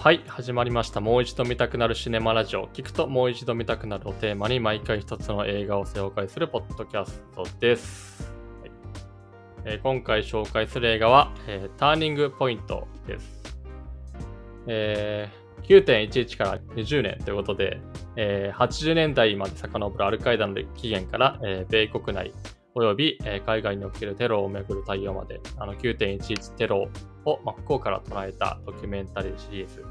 はい、始まりました。もう一度見たくなるシネマラジオ。聞くともう一度見たくなるをテーマに毎回一つの映画を紹介するポッドキャストです。はいえー今回紹介する映画は、えーターニングポイントです。えー9.11から20年ということで、えー80年代まで遡るアルカイダの起源から、えー米国内および、えー海外におけるテロをめぐる対応まで、あの9.11テロを真っ向から捉えたドキュメンタリーシリーズ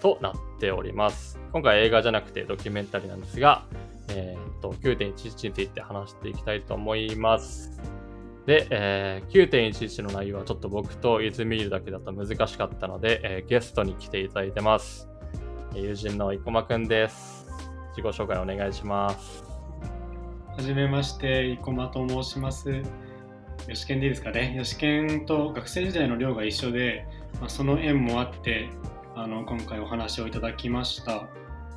となっております。今回映画じゃなくてドキュメンタリーなんですが、えーっと9.11について話していきたいと思います。で、えー9.11の内容はちょっと僕と泉見るだけだと難しかったので、えーゲストに来ていただいてます。え友人の生駒くんです。自己紹介お願いします。はじめまして、生駒と申します。吉健でいいですかね。吉健と学生時代の寮が一緒で、まあ、その縁もあってあの、今回お話をいただきました。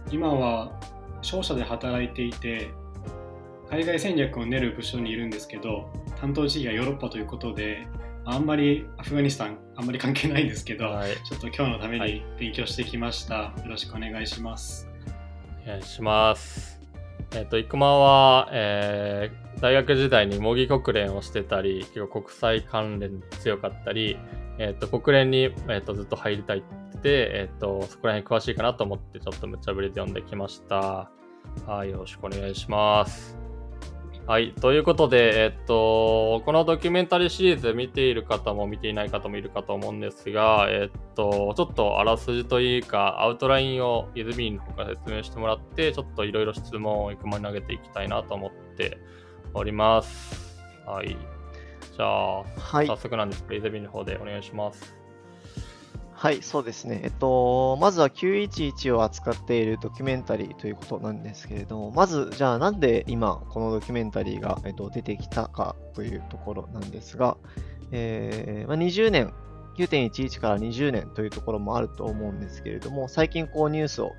今は商社で働いていて、海外戦略を練る部署にいるんですけど、担当地域がヨーロッパということで、あんまりアフガニスタン、あんまり関係ないんですけど、はい。ちょっと今日のためはいに勉強してきました。よろしくお願いします。お願いします。えっ、と、生駒は、えー大学時代に模擬国連をしてたり、結構国際関連強かったり、えっ、と、国連に、えー、とずっと入りたいって言って、えっ、と、そこら辺詳しいかなと思って、ちょっと無茶ぶりで読んできました。はい、よろしくお願いします。はい、ということで、えっと、このドキュメンタリーシリーズ見ている方も見ていない方もいるかと思うんですが、えっと、ちょっとあらすじというか、アウトラインを泉の方から説明してもらって、ちょっといろいろ質問をいくまに投げていきたいなと思っております。はい。じゃあ、はい早、速なんですけど、泉の方でお願いします。はい、そうですね。えっと、まずは911を扱っているドキュメンタリーということなんですけれども、まず、じゃあなんで今、このドキュメンタリーが、えっと、出てきたかというところなんですが、えーまあ、20年、9.11から20年というところもあると思うんですけれども、最近こうニュースを、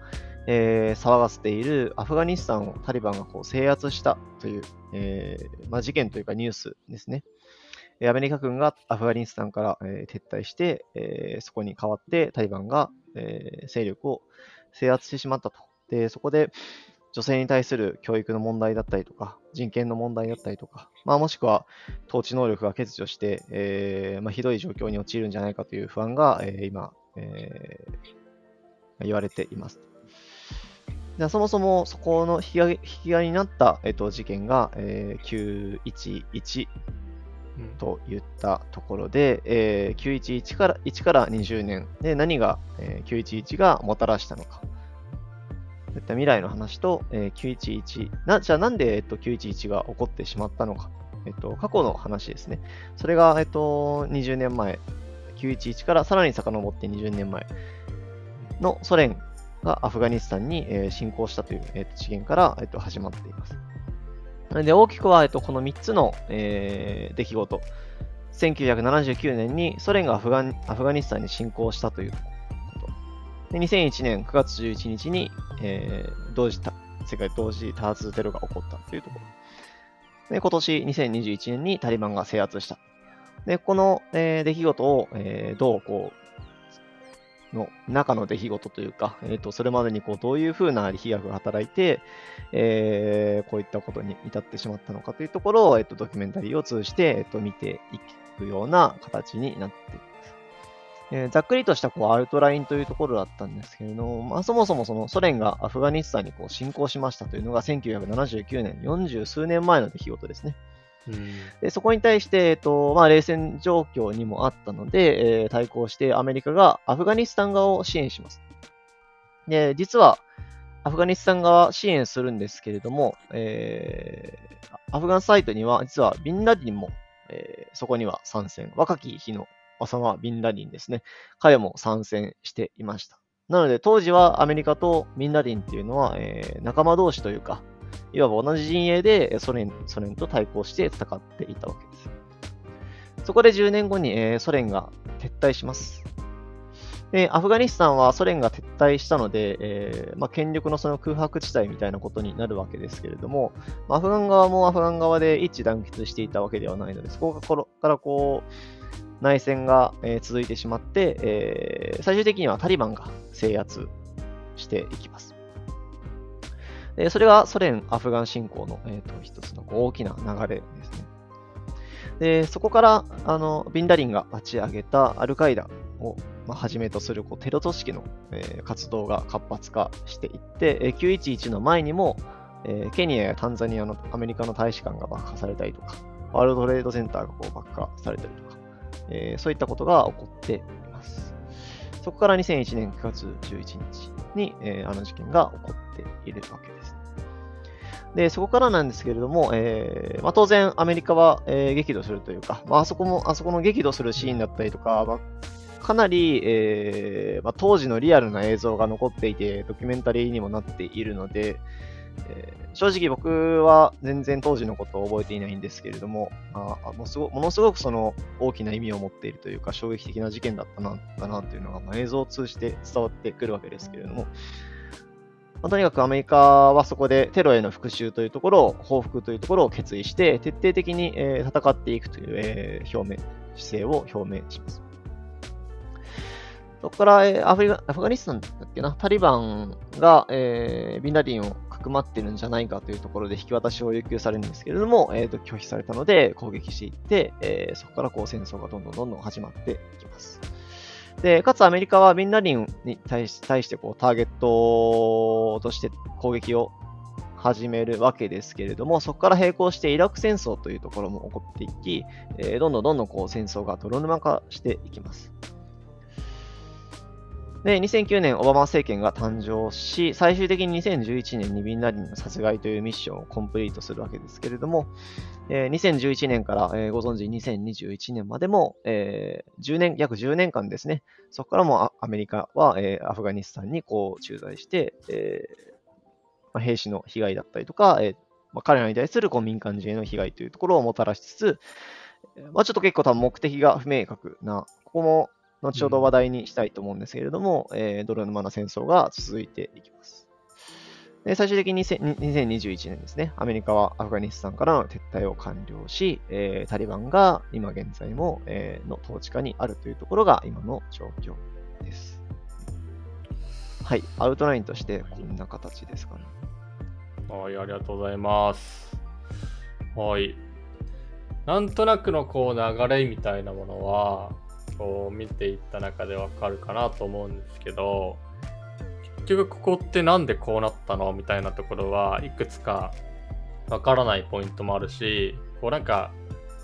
えー騒がせているアフガニスタンをタリバンがこう制圧したという、えーまあ、事件というかニュースですね。アメリカ軍がアフガニスタンから、えー撤退して、えそこに代わってタリバンが、え勢力を制圧してしまったと。で、そこで女性に対する教育の問題だったりとか、人権の問題だったりとか、まあ、もしくは統治能力が欠如して、えまあ、ひどい状況に陥るんじゃないかという不安が、え今、え言われています。そもそもそこの引き金引き金になった、えっと事件が、えー911うんといったところで、えー911から1から20年で何が、えー911がもたらしたのか。そういった未来の話と、えー911な、じゃあなんで、えっと、911が起こってしまったのか。えっと、過去の話ですね。それが、えっと、20年前、911からさらに遡って20年前のソ連がアフガニスタンに、侵攻したという、えっと、次元から、えっと、始まっています。で、大きくは、えっと、この3つの、え出来事。1979年にソ連がアフガアフガニスタンに侵攻したということ。で2001年9月11日に、え同時世界同時多発テロが起こったというところ。で今年2021年にタリバンが制圧した。で、この、えー出来事を、えーどうこう、の中の出来事というか、えー、とそれまでにこうどういうふうな力学が働いて、えーこういったことに至ってしまったのかというところを、えっと、ドキュメンタリーを通じて、えっと、見ていくような形になっています。えーざっくりとしたこうアウトラインというところだったんですけれども、まあ、そもそもそのソ連がアフガニスタンにこう侵攻しましたというのが1979年、40数年前の出来事ですね。でそこに対して、えっとまあ、冷戦状況にもあったので、えー対抗してアメリカがアフガニスタン側を支援します。で実はアフガニスタン側支援するんですけれども、えーアフガンサイトには実はビンラディンも、えーそこには参戦。若き日のオサマ・ビンラディンですね。彼も参戦していました。なので当時はアメリカとビンラディンっていうのは、えー仲間同士というか、いわば同じ陣営でソ連ソ連と対抗して戦っていたわけです。そこで10年後に、えソ連が撤退します。で、アフガニスタンはソ連が撤退したので、えーまあ、権力のその空白地帯みたいなことになるわけですけれども、アフガン側もアフガン側で一致団結していたわけではないので、そこからこう、内戦が、え続いてしまって、え最終的にはタリバンが制圧していきます。でそれがソ連・アフガン侵攻の、えーと一つの大きな流れですね。でそこからあのビンラディンが立ち上げたアルカイダを、まあ、はじめとするこうテロ組織の、えー活動が活発化していって、えー911の前にも、えーケニアやタンザニアのアメリカの大使館が爆破されたりとか、ワールドトレードセンターがこう爆破されたりとか、えーそういったことが起こっています。そこから2001年9月11日に、えーあの事件が起こっているわけです。で、そこからなんですけれども、えーまあ、当然アメリカは、えー激怒するというか、まあ、あそこも、あそこの激怒するシーンだったりとか、まあ、かなり、えーま、当時のリアルな映像が残っていて、ドキュメンタリーにもなっているので、えー正直僕は全然当時のことを覚えていないんですけれども、まあ、もすごものすごくその大きな意味を持っているというか、衝撃的な事件だったなだなというのが、まあ、映像を通じて伝わってくるわけですけれども、まあとにかくアメリカはそこでテロへの復讐というところを、報復というところを決意して、徹底的に、えー戦っていくという、えー表明、姿勢を表明します。そこから、えーアフリアフガニスタンだっけな、タリバンが、えービンラディンをくまってるんじゃないかというところで引き渡しを要求されるんですけれども、えーと拒否されたので攻撃していって、えーそこからこう戦争がどんどんどんどん始まっていきます。で、かつアメリカはビンラディンに対し対してこうターゲットとして攻撃を始めるわけですけれども、そこから並行してイラク戦争というところも起こっていき、えーどんどんどんどんこう戦争が泥沼化していきます。で、2009年、オバマ政権が誕生し、最終的に2011年にビンラディンの殺害というミッションをコンプリートするわけですけれども、えー2011年から、えーご存知2021年までも、えー10年、約10年間ですね、そこからもアアメリカは、えーアフガニスタンにこう駐在して、えーまあ、兵士の被害だったりとか、えまあ、彼らに対するこう民間人への被害というところをもたらしつつ、まあ、ちょっと結構多分目的が不明確な、ここも後ほど話題にしたいと思うんですけれども、えー泥沼な戦争が続いていきます。で最終的に2000 2021年ですね、アメリカはアフガニスタンからの撤退を完了し、えータリバンが今現在も、えーの統治下にあるというところが今の状況です。はい、アウトラインとしてこんな形ですかね。はい、ありがとうございます。はい。なんとなくのこう流れみたいなものは、こう見ていった中でわかるかなと思うんですけど、結局ここってなんでこうなったのみたいなところはいくつかわからないポイントもあるし、こうなんか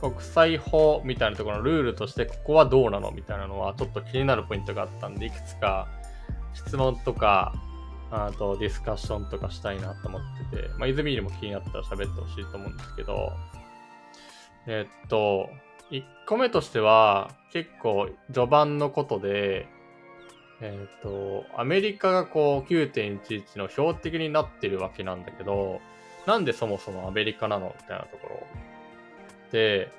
国際法みたいなところのルールとしてここはどうなのみたいなのはちょっと気になるポイントがあったんで、いくつか質問とかあとディスカッションとかしたいなと思ってて、まあ、泉にも気になったら喋ってほしいと思うんですけど、えっと、1個目としては、結構序盤のことで、えっと、アメリカがこう9.11の標的になってるわけなんだけど、なんでそもそもアメリカなのみたいなところ。で、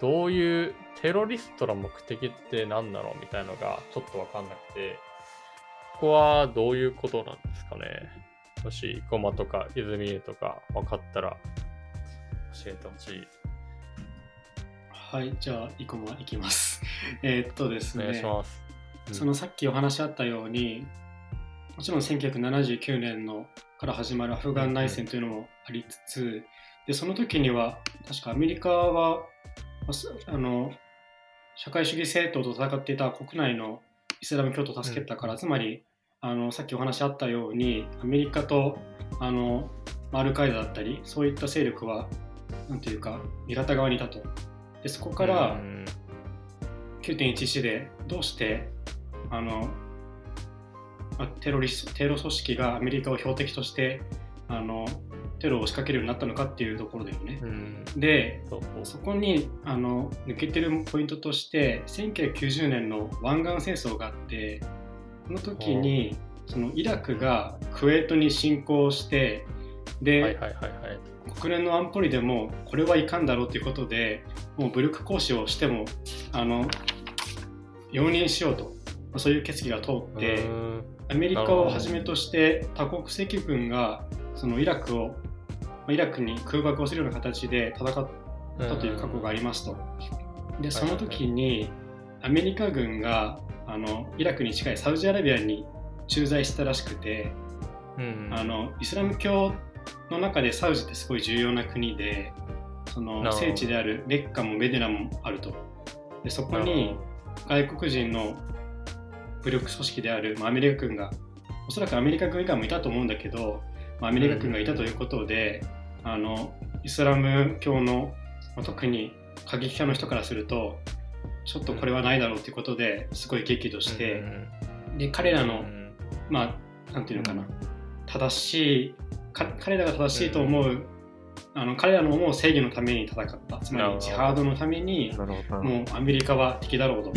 どういうテロリストの目的って何なのみたいのがちょっとわかんなくて、ここはどういうことなんですかねもし、ゴマとか泉とか分かったら教えてほしい。はい、じゃあ、イコマいきます。えーっとですね、お願いします。うんそのさっきお話あったように、もちろん1979年のから始まるアフガン内戦というのもありつつ、でその時には、確かアメリカは、あの社会主義政党と戦っていた国内のイスラム教徒を助けたから、つまりあのさっきお話あったように、アメリカとあのアルカイダだったり、そういった勢力は、なんていうか、味方側にいたと。でそこから、うん9.11でどうしてあのまあテロリステロ組織がアメリカを標的としてあのテロを仕掛けるようになったのかっていうところだよね。うん。でそこにあの抜けてるポイントとして1990年の湾岸戦争があってこの時にそのイラクがクウェートに侵攻してで、はいはいはいはい。国連の安保理でもこれはいかんだろうということでもう武力行使をしてもあの容認しようと、まあそういう決議が通ってアメリカをはじめとして多国籍軍がそのイラクをまあイラクに空爆をするような形で戦ったという過去がありますと。でその時にアメリカ軍があのイラクに近いサウジアラビアに駐在したらしくて、うん。あのイスラム教の中でサウジってすごい重要な国でその聖地であるメッカもメディナもあると。でそこに外国人の武力組織である、まあ、アメリカ軍がおそらくアメリカ軍以外もいたと思うんだけど、まあ、アメリカ軍がいたということで、あのイスラム教の、まあ特に過激派の人からするとちょっとこれはないだろうということですごい激怒して、で彼らの、うんまあなんていうのかな。正しいか彼らが正しいと思う、あの彼らの思う正義のために戦った。つまりジハードのために。もうアメリカは敵だろうと。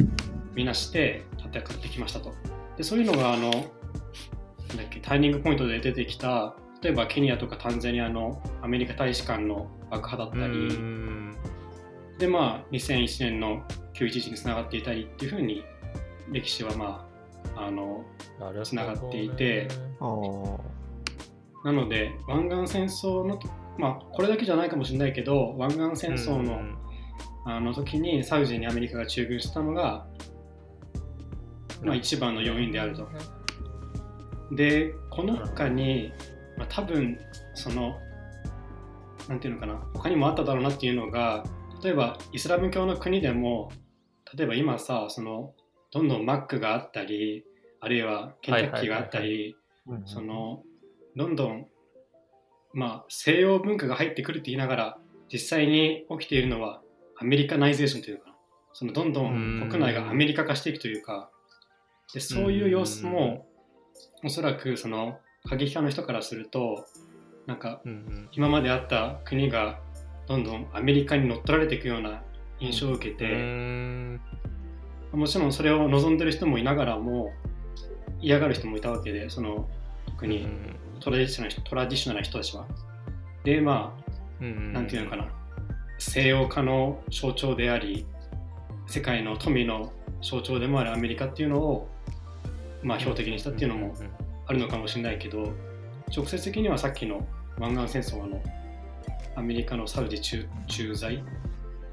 みなして戦ってきましたと。でそういうのがあのなんだっけターニングポイントで出てきた例えばケニアとかタンザニアのアメリカ大使館の爆破だったり、うん。でまあ2001年の911につながっていたりっていうふうに歴史はまああのつながっていてなので湾岸戦争のまあこれだけじゃないかもしれないけど湾岸戦争の,、うんあの時にサウジにアメリカが駐軍したのが、まあ、一番の要因であると。でこの他に、まあ、多分そのなんていうのかな他にもあっただろうなっていうのが例えばイスラム教の国でも例えば今さそのどんどんマックがあったりあるいはケンタッキーがあったりうんそのどんどんまあ西洋文化が入ってくるって言いながら実際に起きているのはアメリカナイゼーションというかそのどんどん国内がアメリカ化していくというかでそういう様子もおそらくその過激派の人からするとなんか今まであった国がどんどんアメリカに乗っ取られていくような印象を受けうて、ん。もちろんそれを望んでる人もいながらも嫌がる人もいたわけでその特にトラディショナルトラディショナルな人たちは。でまあうんなんていうのかな西洋化の象徴であり世界の富の象徴でもあるアメリカっていうのをまあ標的にしたっていうのもあるのかもしれないけど直接的にはさっきの湾岸戦争のアメリカのサウジ駐駐在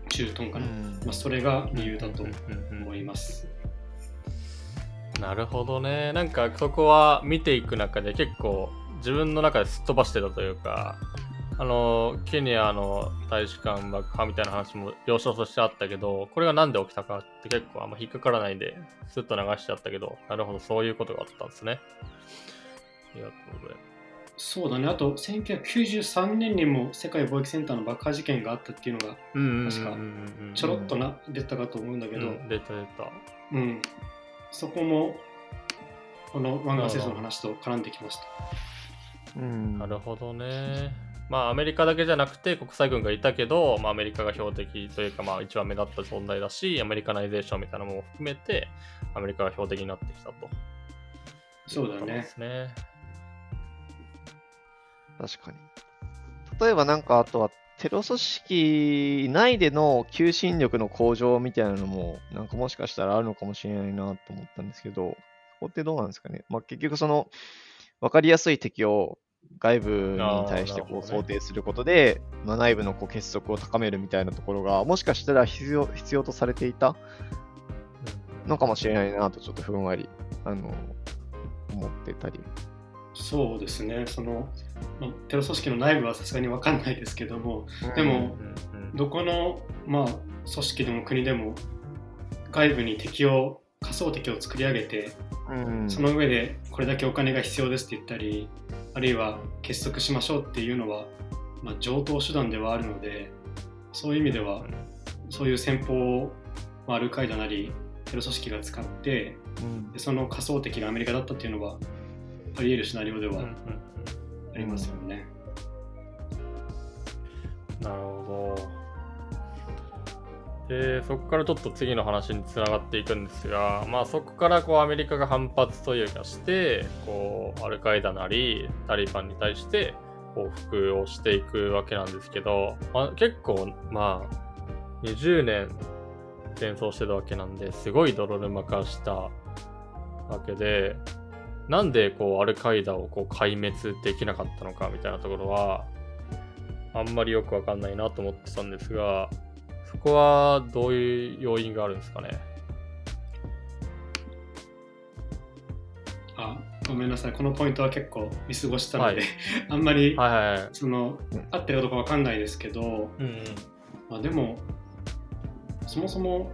駐屯かな、うんまあ、それが理由だと思います。なるほどね。なんかそこは見ていく中で結構自分の中ですっ飛ばしてたというか、あの、ケニアの大使館爆破みたいな話も要所としてあったけど、これがなんで起きたかって結構あんま引っかからないで、スッと流しちゃったけど、なるほど、そういうことがあったんですね。ありがとうございます。そうだねあと1993年にも世界貿易センターの爆破事件があったっていうのが確かうんちょろっとな、出たかと思うんだけど、うん出た出た。うん、そこもこの湾岸戦争の話と絡んできました。うんなるほどね。まあアメリカだけじゃなくて国際軍がいたけど、まあ、アメリカが標的というかまあ一番目立った存在だし、アメリカナイゼーションみたいなものも含めて、アメリカが標的になってきたと。そうだねね。確かに。例えばなんかあとはテロ組織内での求心力の向上みたいなのもなんかもしかしたらあるのかもしれないなと思ったんですけど、そこってどうなんですかね。まあ結局その分かりやすい敵を外部に対してこう想定することで、まあ、内部のこう結束を高めるみたいなところがもしかしたら必要必要とされていたのかもしれないなとちょっとふんわりあの思ってたり。そうですね。その、まあテロ組織の内部はさすがに分かんないですけどもでもどこの、まあ、組織でも国でも外部に敵を仮想敵を作り上げてうん、その上でこれだけお金が必要ですって言ったりあるいは結束しましょうっていうのは、まあ、上等手段ではあるのでそういう意味ではそういう戦法を、まあ、アルカイダなりテロ組織が使ってうんでその仮想敵がアメリカだったっていうのはあり得るシナリオではうんうんうんありますよね。なるほど。で、そこからちょっと次の話につながっていくんですが、まあそこからこうアメリカが反発というかして、こうアルカイダなりタリバンに対して報復をしていくわけなんですけど、まあ、結構まあ20年戦争してたわけなんですごい泥沼化したわけで、なんでこうアルカイダをこう壊滅できなかったのかみたいなところは、あんまりよくわかんないなと思ってたんですが、こはどういう要因があるんですかね？あごめんなさい、このポイントは結構見過ごしたので、はい、あんまり、はいはいはい、その合ってるかどうかわかんないですけど、うんうんまあ、でも、そもそも、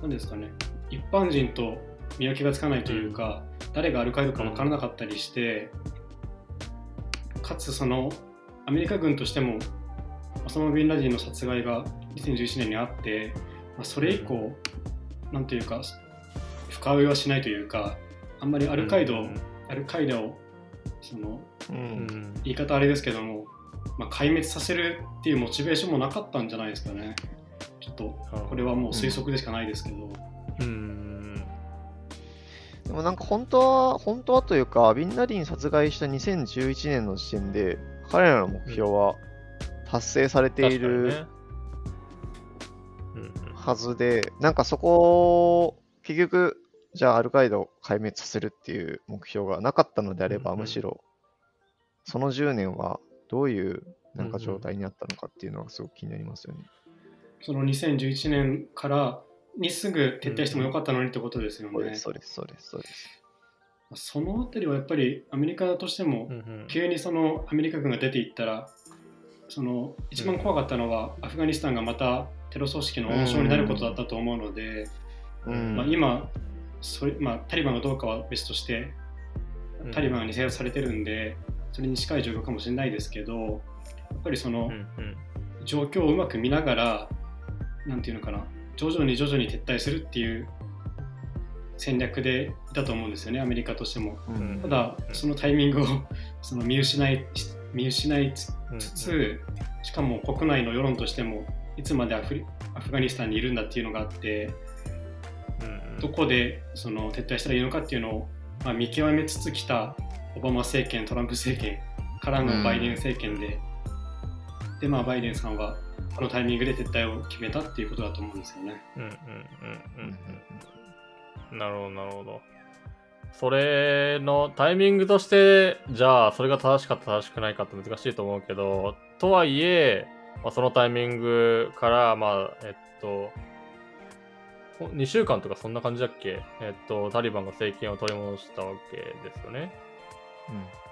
何ですかね、一般人と見分けがつかないというか、うん、誰がアルカイドか分からなかったりして、うん、かつそのアメリカ軍としても、オサマ・ビンラディンの殺害が2011年にあって、まあ、それ以降、なんていうか、深追いはしないというか、あんまりアルカイド、うん、アルカイダをその、うん、言い方あれですけども、まあ、壊滅させるっていうモチベーションもなかったんじゃないですかね。ちょっとこれはもう推測でしかないですけど。うん、でもなんか本当は、本当はというか、ビンラディン殺害した2011年の時点で、彼らの目標は達成されている、はずで、なんかそこ、結局、じゃあアルカイダを壊滅させるっていう目標がなかったのであれば、うんうん、むしろ、その10年はどういうなんか状態にあったのかっていうのはすごく気になりますよね。その2011年からにすぐ撤退してもよかったのにってことですよね。そうです、そうです、そうです。そのあたりはやっぱりアメリカとしても、急にそのアメリカ軍が出ていったら、その一番怖かったのは、アフガニスタンがまたテロ組織の温床になることだったと思うので、まあ、今それ、まあ、タリバンがどうかは別としてタリバンが制圧されてるんで、それに近い状況かもしれないですけどやっぱりその、状況をうまく見ながらなんていうのかな徐々に徐々に撤退するっていう戦略でいたと思うんですよねアメリカとしても、ただそのタイミングをその見失い見失いつつ、しかも国内の世論としてもいつまでアフアフガニスタンにいるんだっていうのがあって、どこでその撤退したらいいのかっていうのを、まあ、見極めつつきたオバマ政権トランプ政権からのバイデン政権で、でまあバイデンさんはこのタイミングで撤退を決めたっていうことだと思うんですよね。うんうんうんうんうん。なるほどなるほど。それのタイミングとして、じゃあ、それが正しかった正しくないかって難しいと思うけど、とはいえ、まあ、そのタイミングから、まあ、えっと、2週間とかそんな感じだっけ？えっと、タリバンが政権を取り戻したわけですよね。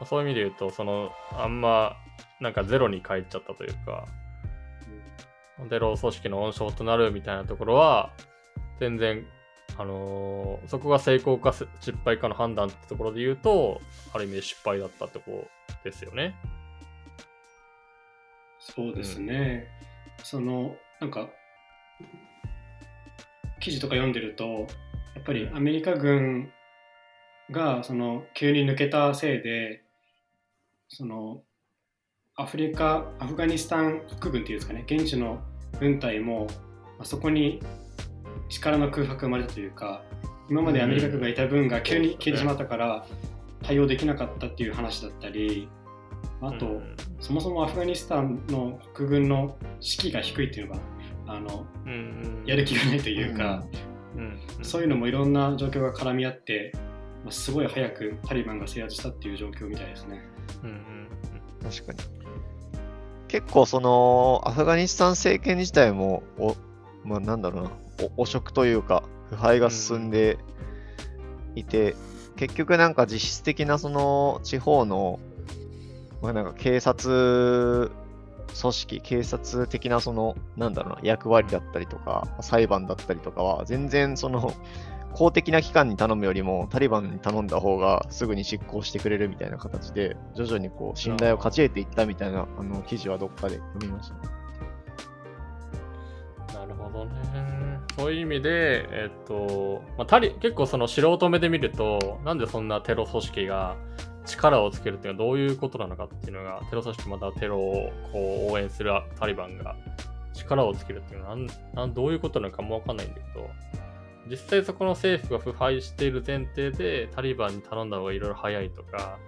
うん、そういう意味で言うと、その、あんま、なんかゼロに帰っちゃったというか、テロ組織の温床となるみたいなところは、全然あのー、そこが成功か失敗かの判断ってところで言うと、ある意味で失敗だったってことですよね。そうですね。うん、その、なんか、記事とか読んでると、やっぱりアメリカ軍がその急に抜けたせいで、そのアフリカ、アフガニスタン国軍っていうんですかね、現地の軍隊も、あそこに力の空白が生まれたというか今までアメリカ軍がいた分が急に消えてしまったから対応できなかったっていう話だったりあと、そもそもアフガニスタンの国軍の士気が低いっていうのがあの、やる気がないというか、そういうのもいろんな状況が絡み合って、まあ、すごい早くタリバンが制圧したっていう状況みたいですね。うんうんうん、確かに。結構そのアフガニスタン政権自体もお、まあ、なんだろうな。汚職というか、腐敗が進んでいて、うん、結局なんか実質的なその地方の、まあ、なんか警察組織、警察的なその、なんだろうな、役割だったりとか、裁判だったりとかは、全然その、公的な機関に頼むよりも、タリバンに頼んだ方がすぐに執行してくれるみたいな形で、徐々にこう、信頼を勝ち得ていったみたいな、あの、記事はどっかで読みました、ね。なるほどね。そういう意味で、えっと、まあ、タリ結構その素人目で見ると、なんでそんなテロ組織が力をつけるっていうのはどういうことなのかっていうのが、テロ組織またテロをこう応援するタリバンが力をつけるっていうのはなんどういうことなのかもわかんないんだけど、実際そこの政府が腐敗している前提でタリバンに頼んだ方がいろいろ早いとか、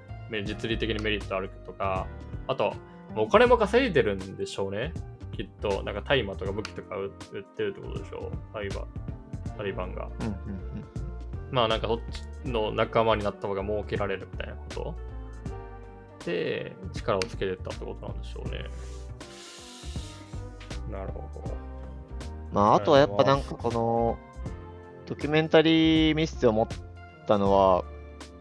実利的にメリットあるとか、あと、お金も稼いでるんでしょうね。きっと、なんか大麻とか武器とか売ってるってことでしょタリバン、タリバンが。うんうんうん、まあなんかそっちの仲間になった方が儲けられるみたいなこと？で、力をつけてったってことなんでしょうね。なるほど。まあ、あとはやっぱなんかこの、ドキュメンタリーミスで思ったのは、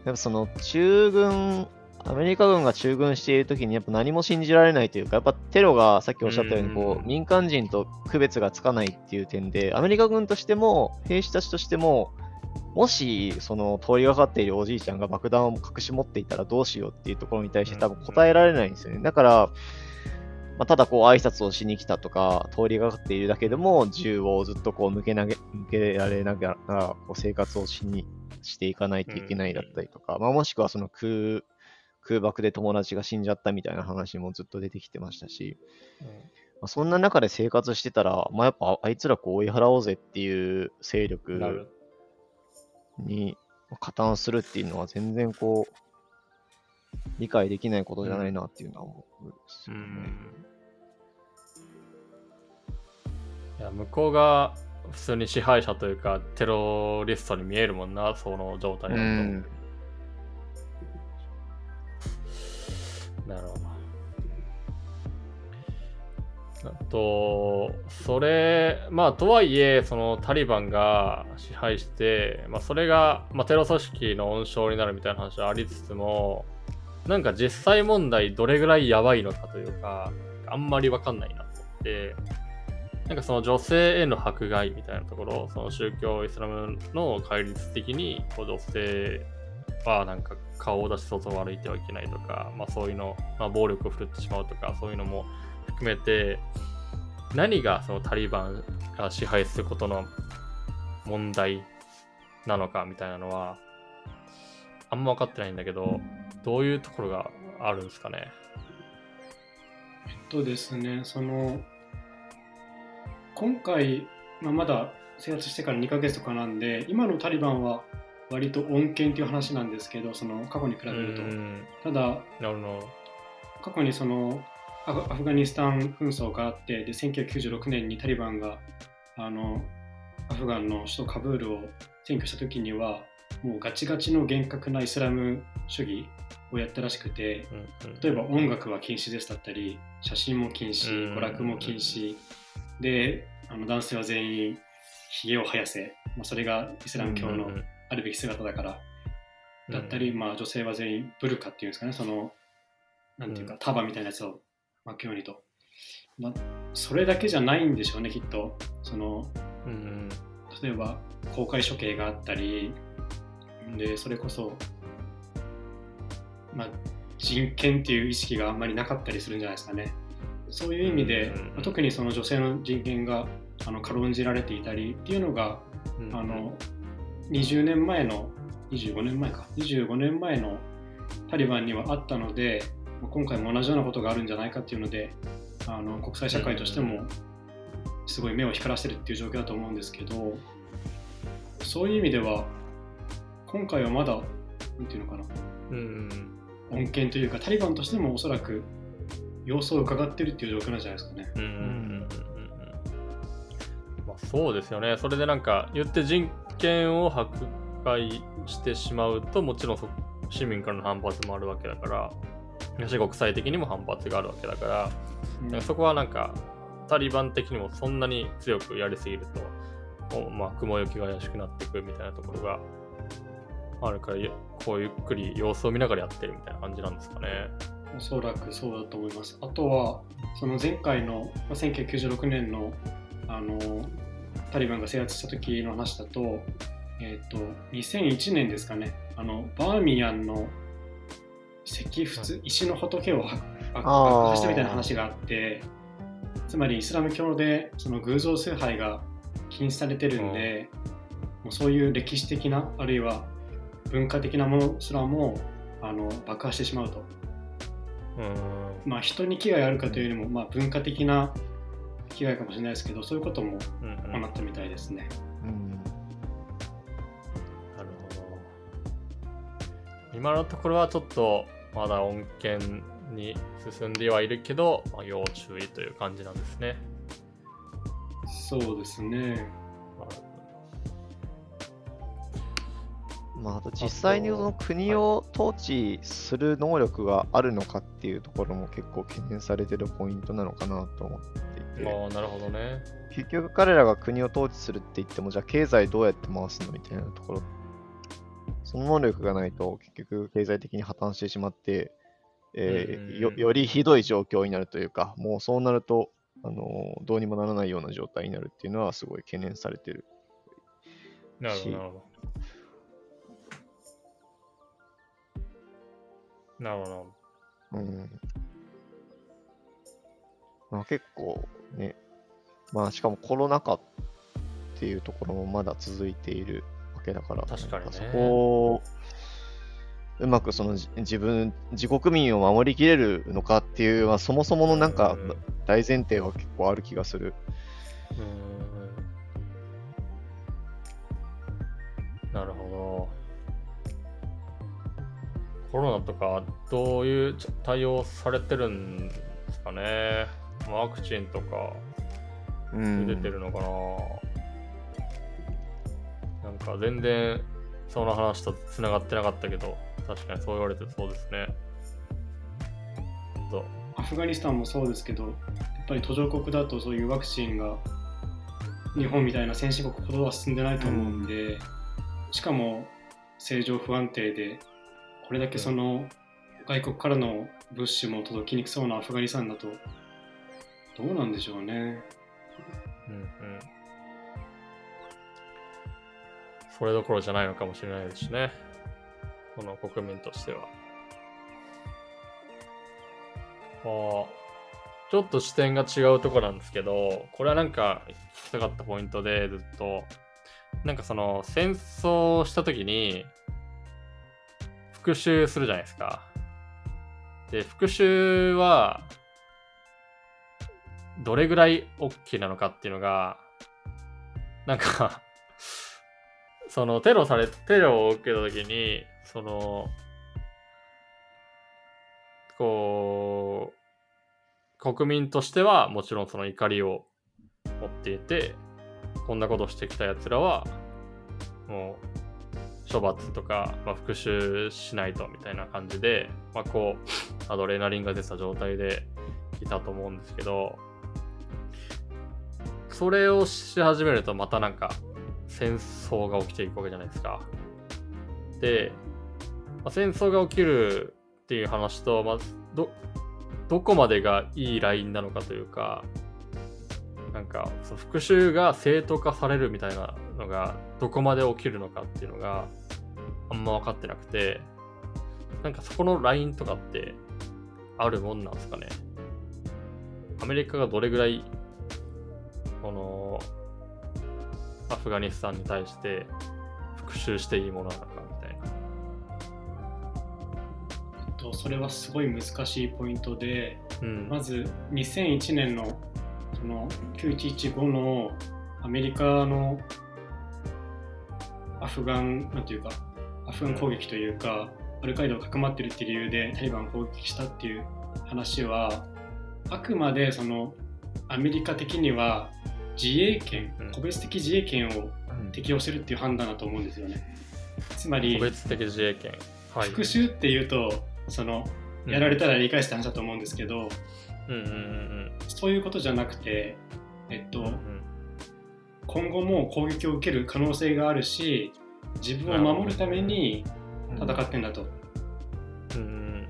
やっぱその中軍、アメリカ軍が中軍しているときにやっぱ何も信じられないというか、やっぱテロがさっきおっしゃったようにこうんう、民間人と区別がつかないっていう点で、アメリカ軍としても、兵士たちとしても、もし、その通りがかっているおじいちゃんが爆弾を隠し持っていたらどうしようっていうところに対して多分答えられないんですよね。だから、まあ、ただこう挨拶をしに来たとか、通りがかっているだけでも、銃をずっとこう向け投げ、向けられながら、こう生活をしに、していかないといけないだったりとか、まあ、もしくはその空、空爆で友達が死んじゃったみたいな話もずっと出てきてましたし、まあ、そんな中で生活してたら、まあ、やっぱあいつらこう追い払おうぜっていう勢力。に加担するっていうのは全然こう、理解できないことじゃないなっていうのは思うんですうよね。ん。いや、向こうが普通に支配者というか、テロリストに見えるもんな、その状態だと。と、それ、まあ、とはいえ、そのタリバンが支配して、まあ、それが、まあ、テロ組織の温床になるみたいな話はありつつも、なんか実際問題どれぐらいやばいのかというか、あんまりわかんないなと思って、なんかその女性への迫害みたいなところ、その宗教イスラムの戒律的にこう女性はなんか顔を出し外を歩いてはいけないとか、まあそういうの、まあ暴力を振るってしまうとか、そういうのも含めて、何がそのタリバンが支配することの問題なのかみたいなのは、あんま分かってないんだけど、どういうところがあるんですかね？えっとですね、その、今回、まあ、まだ生活してから2ヶ月とかなんで、今のタリバンは割と穏健という話なんですけど、その過去に比べると。うんただ、なるほど。過去にそのアフアフガニスタン紛争があってで1996年にタリバンがあのアフガンの首都カブールを占拠した時にはもうガチガチの厳格なイスラム主義をやったらしくて例えば音楽は禁止ですだったり写真も禁う止ん娯楽も禁止。であの男性は全員ひげを生やせ、まあ、それがイスラム教のうんあるべき姿だから。うんだったり、まあ、女性は全員ブルカっていうんですかね、その、なんていうか、うん。束みたいなやつを巻くようにと。まあ、それだけじゃないんでしょうね、きっと。その、うん例えば、公開処刑があったり、で、それこそ、まあ、人権っていう意識があんまりなかったりするんじゃないですかね。そういう意味で、うんまあ特にその女性の人権があの軽んじられていたりっていうのが、うんあの20年前の25年前か25年前のタリバンにはあったのでまあ今回も同じようなことがあるんじゃないかっていうのであの国際社会としてもすごい目を光らせてるっていう状況だと思うんですけどそういう意味では今回はまだなんていうのかな。うん穏健というかタリバンとしてもおそらく様子を伺ってるっていう状況なんじゃないですかね。うんうんまあ、そうですよね。それでなんか言って人権を迫害してしまうともちろんそ市民からの反発もあるわけだから、やし国際的にも反発があるわけだから、うんかそこはなんかタリバン的にもそんなに強くやりすぎると、まあ、雲行きが怪しくなってくるみたいなところがあるから、ゆこうゆっくり様子を見ながらやってるみたいな感じなんですかね。おそらくそうだと思います。あとは、その前回のまあ1996年のあのタリバンが制圧した時の話だと、えっ、と、2001年ですかね、あのバーミヤンの石仏、石の仏を爆爆あー爆破したみたいな話があって、つまりイスラム教でその偶像崇拝が禁止されてるんで、もうそういう歴史的な、あるいは文化的なものすらもあの爆破してしまうと。うんまあ、人に危害あるかというよりも、まあ、文化的な危害かもしれないですけど、そういうこともうんうん行ったみたいですね。うんなるほど。今のところはちょっとまだ恩恵に進んではいるけど、まあ、要注意という感じなんですね。そうですね。まあまあ、あと実際にその国を統治する能力があるのかっていうところも結構懸念されてるポイントなのかなと思っていて、ああ、なるほどね。結局彼らが国を統治するって言っても、じゃあ経済どうやって回すのみたいなところ。その能力がないと結局経済的に破綻してしまって、えーうんよよりひどい状況になるというか、もうそうなると、あのーどうにもならないような状態になるっていうのはすごい懸念されてる。なるほど、しなるほど。なるほど。うん。まあ結構ね、まあしかもコロナ禍っていうところもまだ続いているわけだから、確かにねそこをうまくそのじ自分、自国民を守りきれるのかっていう、まあ、そもそものなんかうん大前提は結構ある気がする。うーんなるほど。コロナとかどういう対応されてるんですかね。ワクチンとかうん出てるのかな、なんか全然その話と繋がってなかったけど、確かにそう言われてそうですね。アフガニスタンもそうですけど、やっぱり途上国だとそういうワクチンが日本みたいな先進国ほどは進んでないと思うんで、しかも政情不安定で、これだけその外国からの物資も届きにくそうなアフガニスタンだと、どうなんでしょうね。うんうん。それどころじゃないのかもしれないですしね。この国民としては。あちょっと視点が違うとこなんですけど、これはなんか聞きたかったポイントでずっと、なんかその戦争した時に復讐するじゃないですか。で、復讐はどれぐらい大きいなのかっていうのが、なんかそのテロされ、テロを受けたときに、その、こう、国民としてはもちろんその怒りを持っていて、こんなことしてきた奴らは、もう、処罰とか、まあ、復讐しないとみたいな感じで、まあ、こう、アドレナリンが出た状態でいたと思うんですけど、それをし始めるとまたなんか戦争が起きていくわけじゃないですか。で、まあ、戦争が起きるっていう話と、まあ、ど、どこまでがいいラインなのかというか、なんか、その復讐が正当化されるみたいなのが、どこまで起きるのかっていうのが、あんま分かってなくて、なんかそこのラインとかって、あるもんなんですかね。アメリカがどれぐらいこのアフガニスタンに対して復讐していいものなのかみたいな。えっとそれはすごい難しいポイントで、うん。まず2001年のその9115のアメリカのアフガンなんていうかアフガン攻撃というか、アルカイダをかくまってるっていう理由でタリバンを攻撃したっていう話はあくまでそのアメリカ的には自衛権うん個別的自衛権を適用してるっていう判断だと思うんですよね。つまり個別的自衛権。はい。復讐っていうとそのやられたら理解した話だと思うんですけど、うんうんうんそういうことじゃなくて、えっとうん。うん今後も攻撃を受ける可能性があるし自分を守るために戦ってんだと、うんうん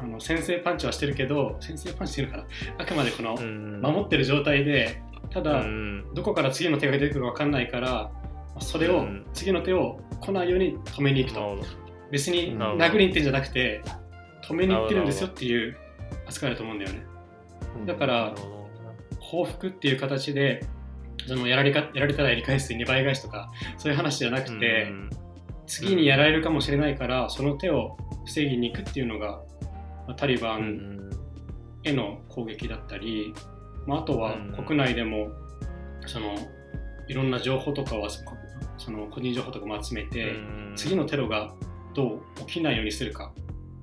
あの先制パンチはしてるけど先制パンチしてるからあくまでこのうん。守ってる状態でただ、うんどこから次の手が出てくるか分かんないからそれを、うん。次の手を来ないように止めに行くと。別に殴りに行ってんじゃなくて止めに行ってるんですよっていう扱いだと思うんだよね。だから報復っていう形でそのやられかやられたらやり返す2倍返しとかそういう話じゃなくて、うん次にやられるかもしれないからその手を防ぎに行くっていうのが、まあタリバンん。への攻撃だったり、まあ、あとはうん。国内でもそのいろんな情報とかはそその個人情報とかも集めて、うん。次のテロがどう起きないようにするか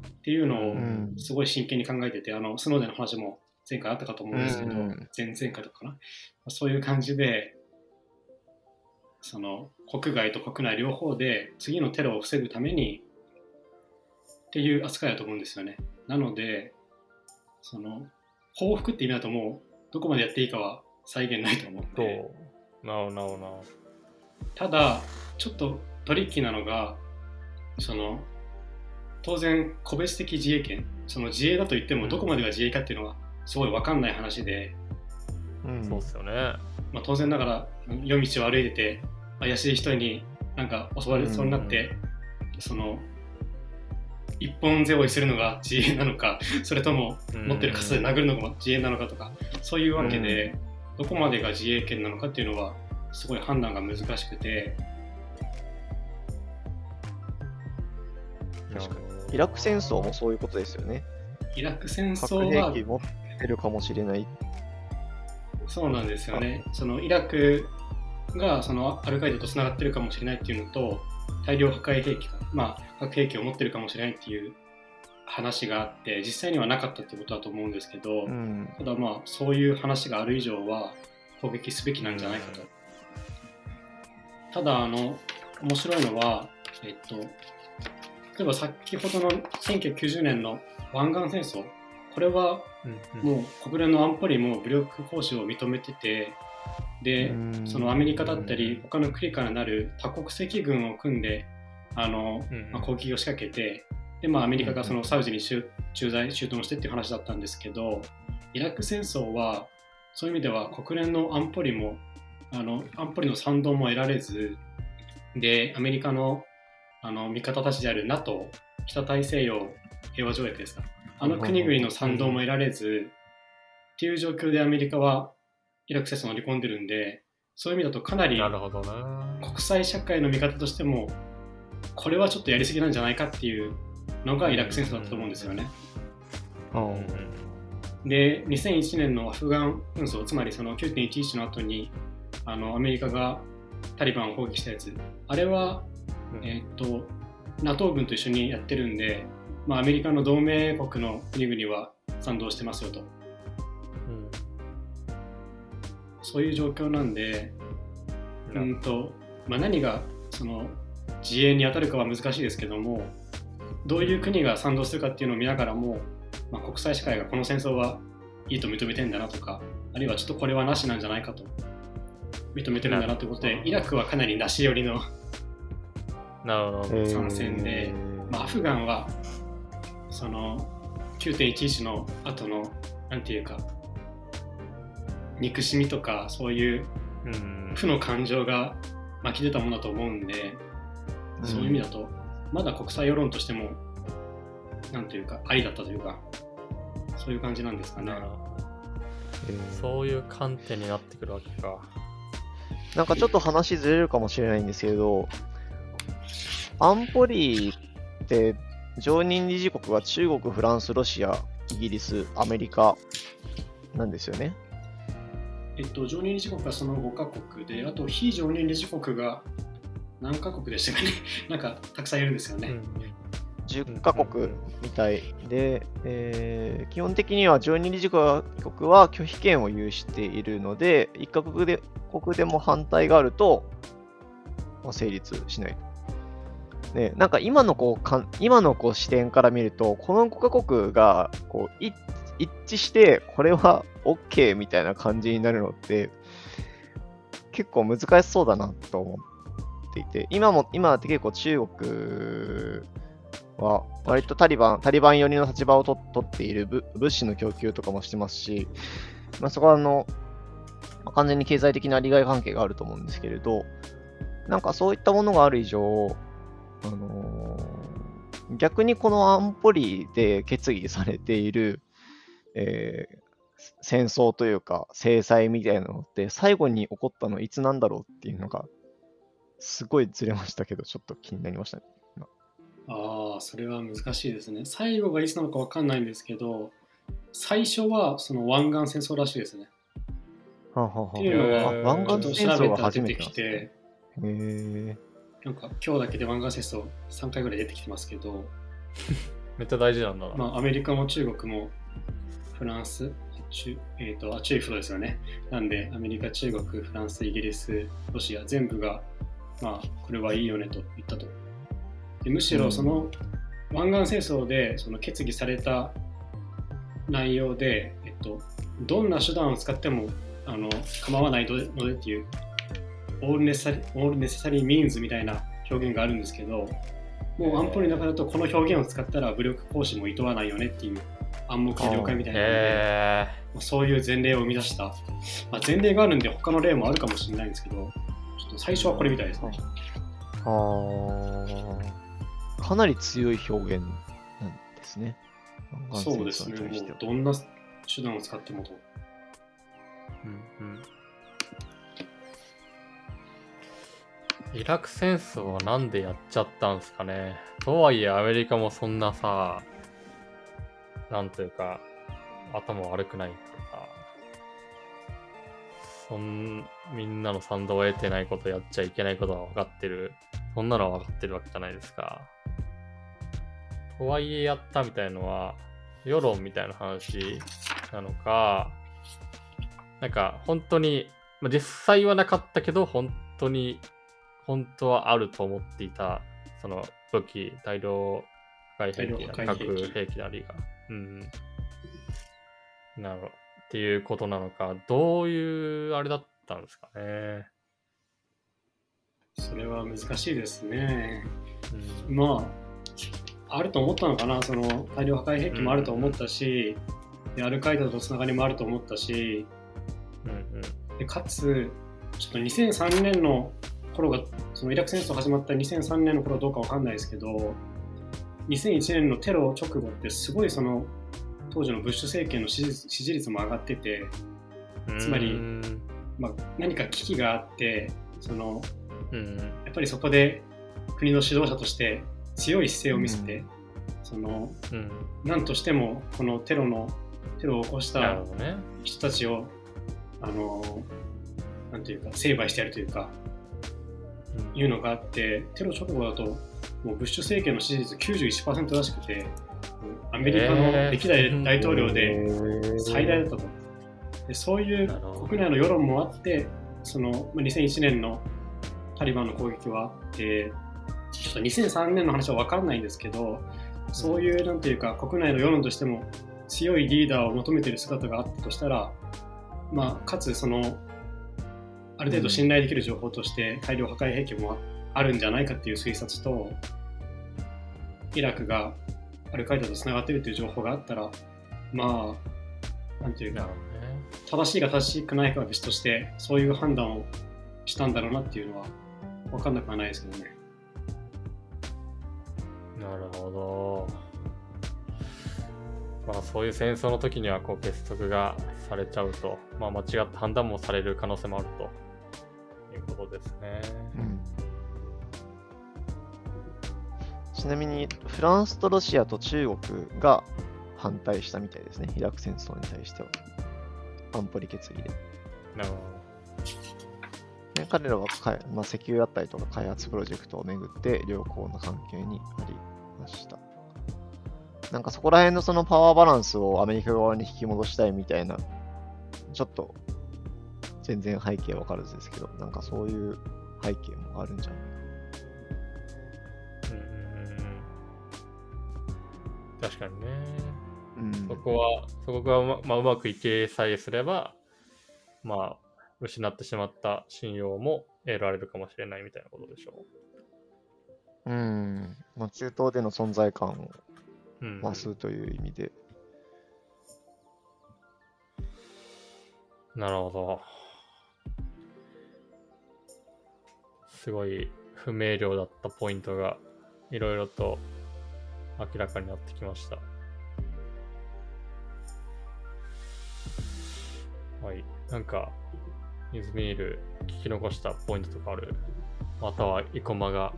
っていうのをうん。すごい真剣に考えててあのスノーデンの話も前回あったかと思うんですけど、うん。前々回とかかな？そういう感じでその国外と国内両方で次のテロを防ぐためにっていう扱いだと思うんですよね。なのでその報復って意味だともうどこまでやっていいかは再現ないと思う。なるほどなるほどただちょっとトリッキーなのがその当然個別的自衛権その自衛だと言ってもどこまでが自衛かっていうのはすごい分かんない話で、うん。そうっすよね。まあ、当然ながら夜道を歩いてて怪しい人になんか襲われそうになって、その一本背負いするのが自衛なのかそれとも持ってる傘で殴るのが自衛なのかとかそういうわけで、どこまでが自衛権なのかっていうのはすごい判断が難しくて確かイラク戦争もそういうことですよね。イラク戦核争は兵器持ってるかもしれない。そうなんですよね。そのイラクがそのアルカイダとつながってるかもしれないっていうのと、大量破壊兵器か、まあ、核兵器を持ってるかもしれないっていう話があって、実際にはなかったってことだと思うんですけど、うん。ただまあ、そういう話がある以上は攻撃すべきなんじゃないかと。ただ、あの、面白いのは、えっと、例えば先ほどの1990年の湾岸戦争、これはうんうんもう国連の安保理も武力行使を認めてて、で、そのアメリカだったり、他の国からなる多国籍軍を組んで、あのうんまあ、攻撃を仕掛けて、でまあ、アメリカがそのサウジに駐駐在、駐屯してっていう話だったんですけど、イラク戦争は、そういう意味では国連の安保理も、あの安保理の賛同も得られず、で、アメリカのあの味方たちである NATO、北大西洋平和条約ですか、あの国々の賛同も得られず、っていう状況でアメリカはイラク戦争を乗り込んでるんで、そういう意味だとかなりなるほどな。国際社会の見方としても、これはちょっとやりすぎなんじゃないかっていうのがイラク戦争だったと思うんですよね。うん。うん。で、2001年のアフガン紛争、つまりその9.11の後にあのアメリカがタリバンを攻撃したやつ、あれは、うん。えーっと NATO 軍と一緒にやってるんで、まあ、アメリカの同盟国の国々は賛同してますよと。そういう状況なんで、なうんとまあ、何がその自衛に当たるかは難しいですけどもどういう国が賛同するかっていうのを見ながらも、まあ、国際社会がこの戦争はいいと認めてんだなとかあるいはちょっとこれはなしなんじゃないかと認めてるんだなということでイラクはかなりなし寄りの、参戦でまあ、アフガンはその9.11の後のなんていうか憎しみとかそういううん。負の感情が湧き出たものだと思うんで、そういう意味だと、まだ国際世論としても、なんていうか、ありだったというか、そういう感じなんですかね。なるほど。えー。そういう観点になってくるわけか。なんかちょっと話ずれるかもしれないんですけど、安保理って常任理事国が中国、フランス、ロシア、イギリス、アメリカなんですよね。えっと、常任理事国がその5カ国で、あと非常任理事国が何カ国でしたかね なんかたくさんいるんですよね。10カ国みたいで、えー基本的には常任理事国は拒否権を有しているので、一カ国で国でも反対があると、まあ成立しないと。ね、なんか今のこうかん今のこう視点から見ると、この5カ国がこう一一致して、これは OK みたいな感じになるのって、結構難しそうだなと思っていて、今も、今って結構中国は割とタリバン、タリバン寄りの立場をと取っている物物資の供給とかもしてますし、まあ、そこはあの、まあ完全に経済的な利害関係があると思うんですけれど、なんかそういったものがある以上、あのー逆にこの安保理で決議されている、えー戦争というか制裁みたいなのって最後に起こったのいつなんだろうっていうのがすごいずれましたけどちょっと気になりましたね。ああ、それは難しいですね。最後がいつなのかわかんないんですけど、最初はその湾岸戦争らしいですね。はあはあはあ。っていうの湾岸戦争が初めてきて、なんか今日だけで湾岸戦争3回ぐらい出てきてますけど、めっちゃ大事なんだな、まあ、アメリカも中国もフランス、中えー、とあ中国ですよね。なんで、アメリカ、中国、フランス、イギリス、ロシア、全部が、まあ、これはいいよねと言ったと。でむしろ、その湾岸戦争でその決議された内容で、えっと、どんな手段を使ってもあの構わないのでっていう、オールネセサリー、オールネセサリーミーンズみたいな表現があるんですけど、もう安保理の中だとこの表現を使ったら武力行使も厭わないよねっていう暗黙了解みたいなそういう前例を生み出した、まあ、前例があるんで他の例もあるかもしれないんですけど、ちょっと最初はこれみたいですね。あーかなり強い表現なんですね。そうですね。もうどんな手段を使ってもと。うんうんイラク戦争はなんでやっちゃったんですかね。とはいえアメリカもそんなさ、なんというか、頭悪くないからさ、そん、みんなの賛同を得てないことやっちゃいけないことは分かってる。そんなのは分かってるわけじゃないですか。とはいえやったみたいのは、世論みたいな話なのか、なんか本当に、まあ、実際はなかったけど、本当に、本当はあると思っていた、その武器、大量破壊兵器核兵器なりが。うん。なるほど。っていうことなのか、どういうあれだったんですかね。それは難しいですね。うん、まあ、あると思ったのかな、その大量破壊兵器もあると思ったし、でアルカイダとつながりもあると思ったし、うんうん。でかつ、ちょっと2003年の頃が、そのイラク戦争始まった2003年の頃はどうかわかんないですけど、2001年のテロ直後ってすごいその当時のブッシュ政権の支持支持率も上がってて、つまりうんまあ、何か危機があって、そのうんやっぱりそこで国の指導者として強い姿勢を見せて、そのうん。何としてもこのテロのテロを起こした。人たちをあのなんていうか成敗してやるというかうんいうのがあってテロ直後だともうブッシュ政権の支持率91%らしくてアメリカの歴代大統領で最大だったと。でそういう国内の世論もあって、そのまあ2001年のタリバンの攻撃はあって、ちょっと2003年の話は分かんないんですけど、そういうなんていうか、国内の世論としても強いリーダーを求めている姿があったとしたら、まあ、かつその、ある程度信頼できる情報として大量破壊兵器もあるんじゃないかっていう推察と、イラクがアルカイダとつながっているという情報があったら、まあ、なんていうかね。正しいか正しくないかは別としてそういう判断をしたんだろうなっていうのは分かんなくはないですけどね。なるほど。まあそういう戦争の時にはこう結束がされちゃうと、まあ間違った判断もされる可能性もあるということですね。うんちなみに、フランスとロシアと中国が反対したみたいですね、イラク戦争に対しては。安保理決議で。なるほで彼らはかい、まあ、石油だったりとか開発プロジェクトをめぐって良好な関係にありました。なんかそこら辺のそのパワーバランスをアメリカ側に引き戻したいみたいな、ちょっと全然背景わからずですけど、なんかそういう背景もあるんじゃない確かにね。うんそこは、そこがうま,、まあ、うまくいけさえすれば、まあ、失ってしまった信用も得られるかもしれないみたいなことでしょうん。まあ、中東での存在感をう。うん、増すという意味で。なるほど。すごい不明瞭だったポイントがいろいろと明らかになってきました。はい。なんか、イズミール聞き残したポイントとかある？または生駒が。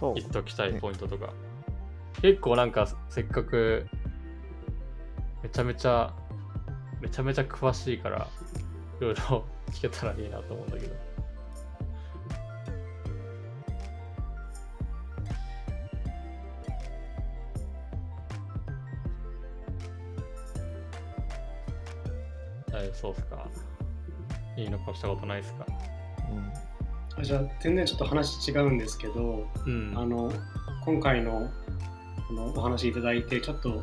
言っときたいポイントとか。結構なんかせっかくめちゃめちゃめちゃめちゃ詳しいからいろいろ聞けたらいいなと思うんだけど。したことないですか？うん。あじゃあ全然ちょっと話違うんですけど、うん。あの今回のこのお話いただいてちょっと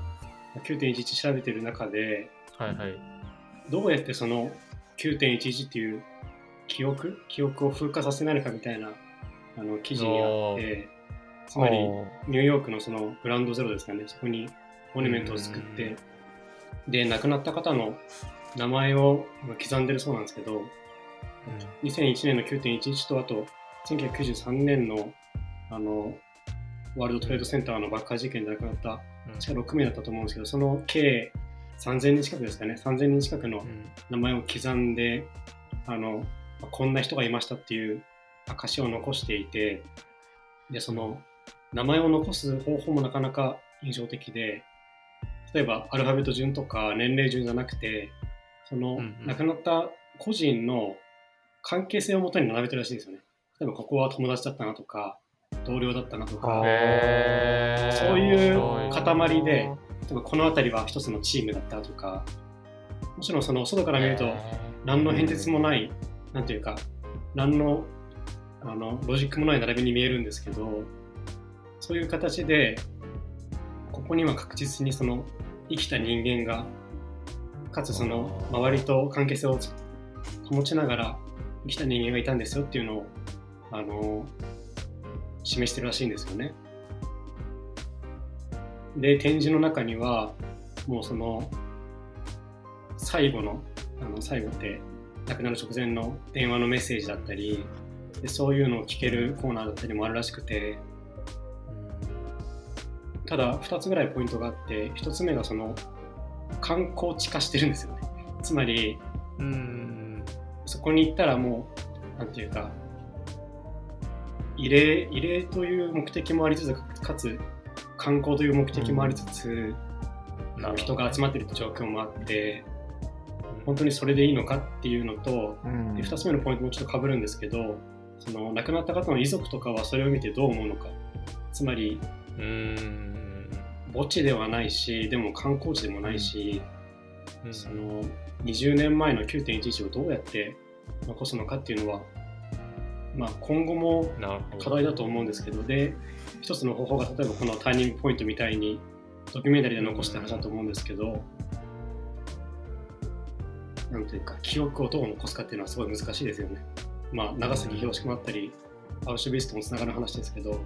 9.11調べてる中ではいはい。どうやってその9.11っていう記憶？記憶を風化させないのかみたいなあの記事にあってつまりニューヨークのそのグランドゼロですかね。そこにモニュメントを作ってで亡くなった方の名前を刻んでるそうなんですけど2001年の9.11とあと1993年のあのワールドトレードセンターの爆破事件で亡くなった確か6名だったと思うんですけどその計3000人近くですかね3000人近くの名前を刻んであのこんな人がいましたっていう証を残していてでその名前を残す方法もなかなか印象的で例えばアルファベット順とか年齢順じゃなくてその亡くなった個人の関係性をもとに並べてるらしいんですよね。例えばここは友達だったなとか同僚だったなとかそういう塊で例えばこの辺りは一つのチームだったとかもちろんその外から見ると何の変哲もない何ていうか何のあのロジックもない並びに見えるんですけどそういう形でここには確実にその生きた人間がかつその周りと関係性を保ちながら生きた人間がいたんですよっていうのをあの示してるらしいんですよね。で展示の中にはもうその最後のあの最後って亡くなる直前の電話のメッセージだったりでそういうのを聞けるコーナーだったりもあるらしくて。ただ2つぐらいポイントがあって1つ目がその観光地化してるんですよね。つまりうん。そこに行ったらもうなんていうか異例異例という目的もありつつかつ観光という目的もありつつ、うん、人が集まっている状況もあって本当にそれでいいのかっていうのと、うん、で2つ目のポイントもちょっとかぶるんですけどその亡くなった方の遺族とかはそれを見てどう思うのか。つまりうん。墓地ではないしでも観光地でもないし、うん、その20年前の9.11をどうやって残すのかっていうのはまあ、今後も課題だと思うんですけどで一つの方法が例えばこのターニングポイントみたいにドキュメンタリーで残した話だと思うんですけどなんというか記憶をどう残すかっていうのはすごい難しいですよね。まあ、長崎広島あったりアウシュビスともつながる話ですけど。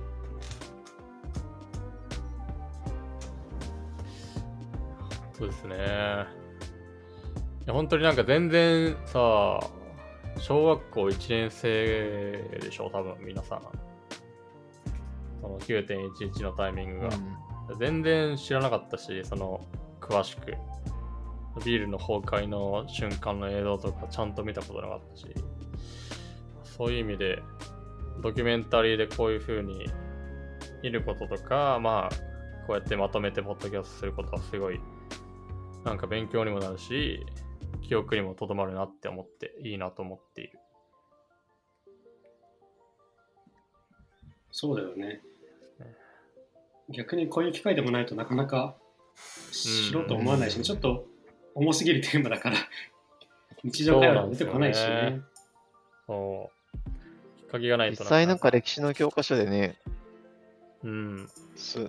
そうですね。いや本当になんか全然さ小学校1年生でしょ、多分皆さん。その9.11のタイミングが。うん、全然知らなかったし、その詳しく。ビールの崩壊の瞬間の映像とかちゃんと見たことなかったし、そういう意味で、ドキュメンタリーでこういう風に見ることとか、まあ、こうやってまとめてポッドキャストすることはすごい、なんか勉強にもなるし、記憶にもとどまるなって思っていいなと思っている。そうだよね。逆にこういう機会でもないとなかなかしろと思わないし、ね、ちょっと重すぎるテーマだから 日常会話で出てこないしね。そう。きっかけがないと実際なんか歴史の教科書でね、うん。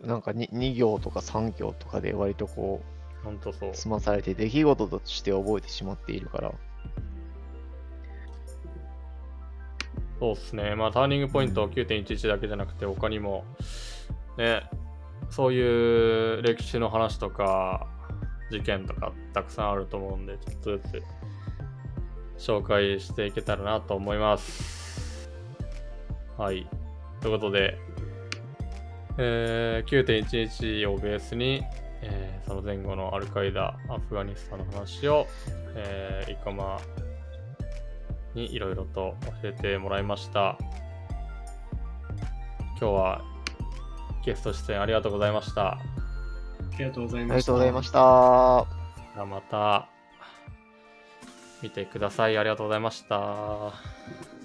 なんか 2, 2行とか3行とかで割とこう、本当そう。済まされて出来事として覚えてしまっているから。そうっすね。まあ、ターニングポイント9.11だけじゃなくて、他にも、ね、そういう歴史の話とか、事件とかたくさんあると思うんで、ちょっとずつ紹介していけたらなと思います。はい。ということで、えー、9.11をベースに、えー、その前後のアルカイダ、アフガニスタンの話を、えー、イカマにいろいろと教えてもらいました。今日はゲスト出演ありがとうございました。ありがとうございました。ありがとうございました。また見てください。ありがとうございました。